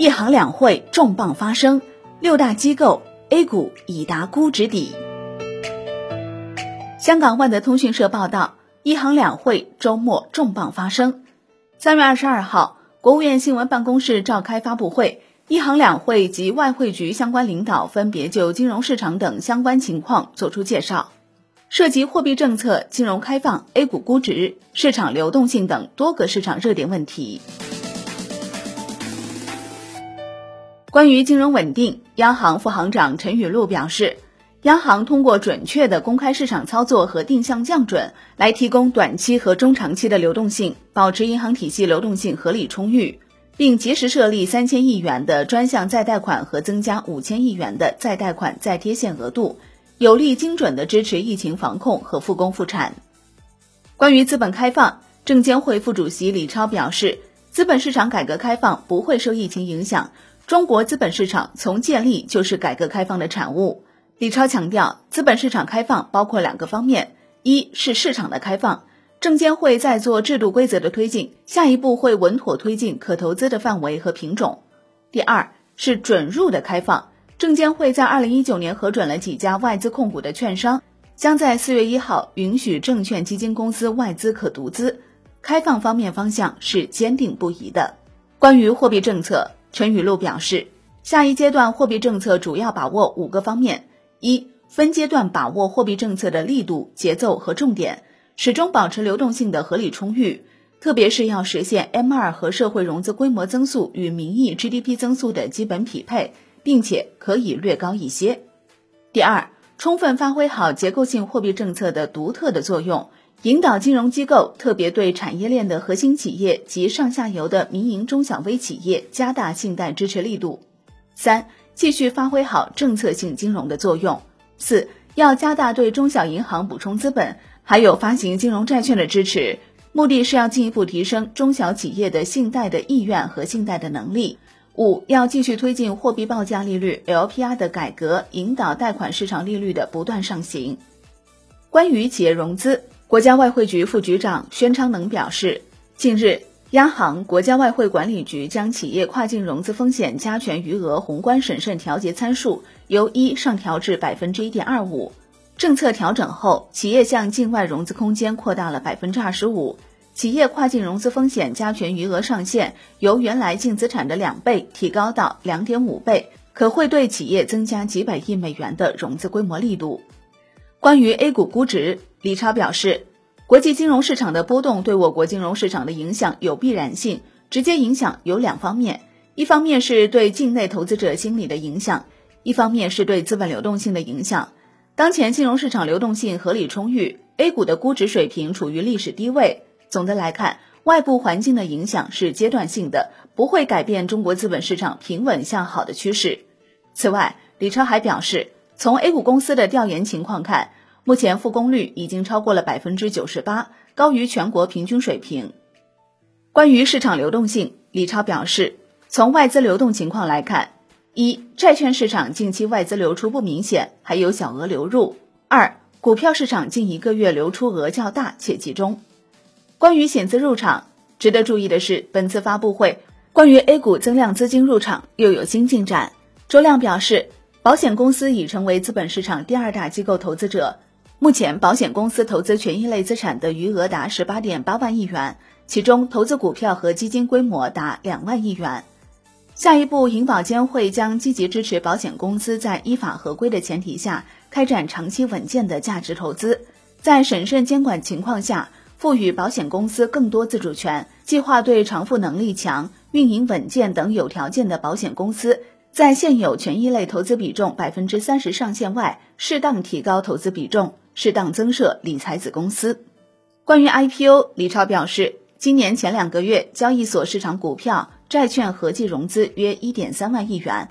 一行两会重磅发生，六大机构 A 股已达估值底。香港万德通讯社报道，一行两会周末重磅发生。三月二十二号，国务院新闻办公室召开发布会，一行两会及外汇局相关领导分别就金融市场等相关情况作出介绍，涉及货币政策、金融开放、A 股估值、市场流动性等多个市场热点问题。关于金融稳定，央行副行长陈雨露表示，央行通过准确的公开市场操作和定向降准，来提供短期和中长期的流动性，保持银行体系流动性合理充裕，并及时设立三千亿元的专项再贷款和增加五千亿元的再贷款再贴现额度，有力精准的支持疫情防控和复工复产。关于资本开放，证监会副主席李超表示，资本市场改革开放不会受疫情影响。中国资本市场从建立就是改革开放的产物。李超强调，资本市场开放包括两个方面：一是市场的开放，证监会在做制度规则的推进，下一步会稳妥推进可投资的范围和品种；第二是准入的开放，证监会在二零一九年核准了几家外资控股的券商，将在四月一号允许证券基金公司外资可独资。开放方面方向是坚定不移的。关于货币政策。陈雨露表示，下一阶段货币政策主要把握五个方面：一、分阶段把握货币政策的力度、节奏和重点，始终保持流动性的合理充裕，特别是要实现 M 二和社会融资规模增速与名义 GDP 增速的基本匹配，并且可以略高一些。第二，充分发挥好结构性货币政策的独特的作用。引导金融机构，特别对产业链的核心企业及上下游的民营中小微企业加大信贷支持力度。三、继续发挥好政策性金融的作用。四、要加大对中小银行补充资本，还有发行金融债券的支持，目的是要进一步提升中小企业的信贷的意愿和信贷的能力。五、要继续推进货币报价利率 LPR 的改革，引导贷款市场利率的不断上行。关于企业融资。国家外汇局副局长宣昌能表示，近日，央行、国家外汇管理局将企业跨境融资风险加权余额宏观审慎调节参数由一上调至百分之一点二五。政策调整后，企业向境外融资空间扩大了百分之二十五。企业跨境融资风险加权余额上限由原来净资产的两倍提高到两点五倍，可会对企业增加几百亿美元的融资规模力度。关于 A 股估值。李超表示，国际金融市场的波动对我国金融市场的影响有必然性，直接影响有两方面，一方面是对境内投资者心理的影响，一方面是对资本流动性的影响。当前金融市场流动性合理充裕，A 股的估值水平处于历史低位。总的来看，外部环境的影响是阶段性的，不会改变中国资本市场平稳向好的趋势。此外，李超还表示，从 A 股公司的调研情况看。目前复工率已经超过了百分之九十八，高于全国平均水平。关于市场流动性，李超表示，从外资流动情况来看，一、债券市场近期外资流出不明显，还有小额流入；二、股票市场近一个月流出额较大且集中。关于险资入场，值得注意的是，本次发布会关于 A 股增量资金入场又有新进展。周亮表示，保险公司已成为资本市场第二大机构投资者。目前，保险公司投资权益类资产的余额达十八点八万亿元，其中投资股票和基金规模达两万亿元。下一步，银保监会将积极支持保险公司在依法合规的前提下，开展长期稳健的价值投资，在审慎监管情况下，赋予保险公司更多自主权，计划对偿付能力强、运营稳健等有条件的保险公司。在现有权益类投资比重百分之三十上限外，适当提高投资比重，适当增设理财子公司。关于 IPO，李超表示，今年前两个月，交易所市场股票、债券合计融资约一点三万亿元，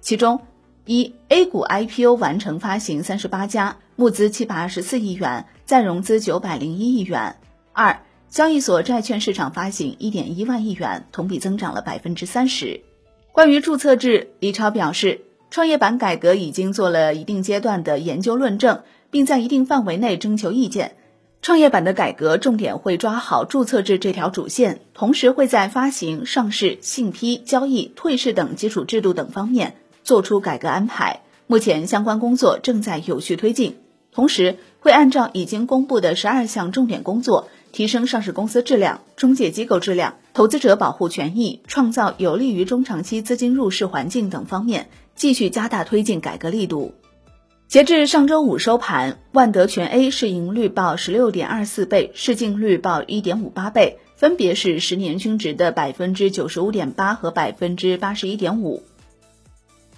其中，一 A 股 IPO 完成发行三十八家，募资七百二十四亿元，再融资九百零一亿元；二交易所债券市场发行一点一万亿元，同比增长了百分之三十。关于注册制，李超表示，创业板改革已经做了一定阶段的研究论证，并在一定范围内征求意见。创业板的改革重点会抓好注册制这条主线，同时会在发行、上市、信批、交易、退市等基础制度等方面做出改革安排。目前相关工作正在有序推进，同时会按照已经公布的十二项重点工作，提升上市公司质量、中介机构质量、投资者保护权益、创造有利于中长期资金入市环境等方面，继续加大推进改革力度。截至上周五收盘，万德全 A 市盈率报十六点二四倍，市净率报一点五八倍，分别是十年均值的百分之九十五点八和百分之八十一点五。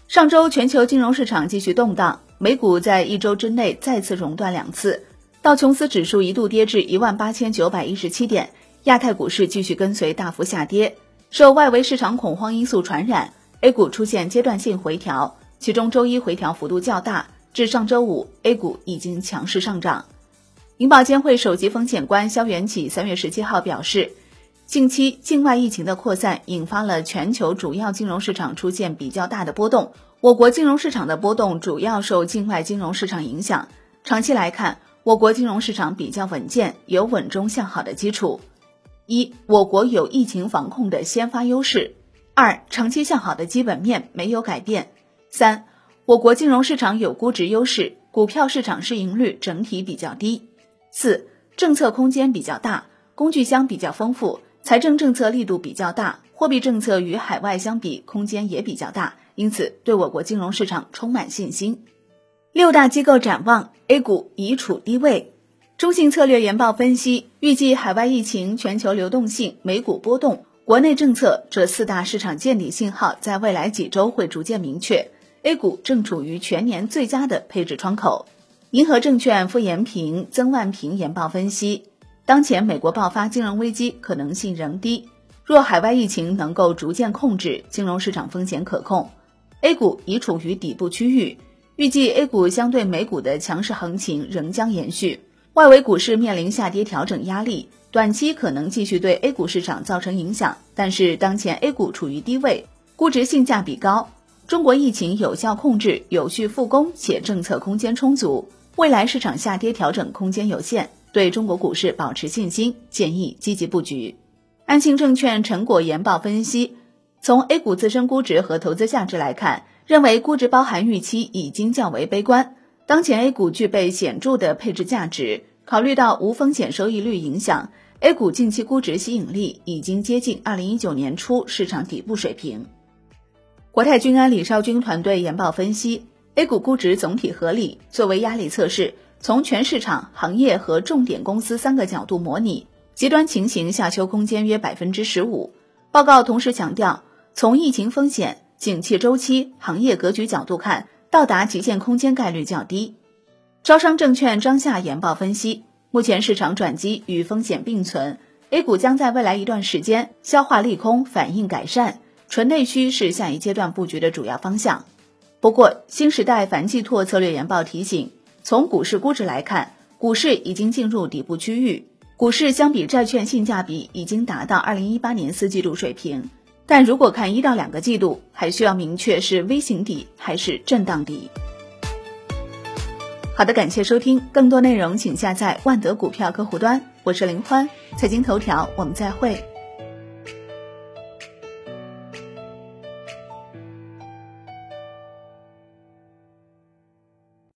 上周全球金融市场继续动荡，美股在一周之内再次熔断两次，道琼斯指数一度跌至一万八千九百一十七点，亚太股市继续跟随大幅下跌，受外围市场恐慌因素传染，A 股出现阶段性回调，其中周一回调幅度较大。至上周五，A 股已经强势上涨。银保监会首席风险官肖元起三月十七号表示，近期境外疫情的扩散引发了全球主要金融市场出现比较大的波动。我国金融市场的波动主要受境外金融市场影响。长期来看，我国金融市场比较稳健，有稳中向好的基础。一，我国有疫情防控的先发优势；二，长期向好的基本面没有改变；三。我国金融市场有估值优势，股票市场市盈率整体比较低。四、政策空间比较大，工具箱比较丰富，财政政策力度比较大，货币政策与海外相比空间也比较大，因此对我国金融市场充满信心。六大机构展望，A 股已处低位。中信策略研报分析，预计海外疫情、全球流动性、美股波动、国内政策这四大市场见底信号，在未来几周会逐渐明确。A 股正处于全年最佳的配置窗口。银河证券傅延平、曾万平研报分析，当前美国爆发金融危机可能性仍低，若海外疫情能够逐渐控制，金融市场风险可控。A 股已处于底部区域，预计 A 股相对美股的强势行情仍将延续。外围股市面临下跌调整压力，短期可能继续对 A 股市场造成影响。但是当前 A 股处于低位，估值性价比高。中国疫情有效控制、有序复工，且政策空间充足，未来市场下跌调整空间有限，对中国股市保持信心，建议积极布局。安信证券陈果研报分析，从 A 股自身估值和投资价值来看，认为估值包含预期已经较为悲观。当前 A 股具备显著的配置价值，考虑到无风险收益率影响，A 股近期估值吸引力已经接近二零一九年初市场底部水平。国泰君安李少军团队研报分析，A 股估值总体合理。作为压力测试，从全市场、行业和重点公司三个角度模拟，极端情形下修空间约百分之十五。报告同时强调，从疫情风险、景气周期、行业格局角度看，到达极限空间概率较低。招商证券张夏研报分析，目前市场转机与风险并存，A 股将在未来一段时间消化利空，反应改善。纯内需是下一阶段布局的主要方向。不过，新时代樊继拓策略研报提醒，从股市估值来看，股市已经进入底部区域，股市相比债券性价比已经达到二零一八年四季度水平。但如果看一到两个季度，还需要明确是 V 型底还是震荡底。好的，感谢收听，更多内容请下载万德股票客户端。我是林欢，财经头条，我们再会。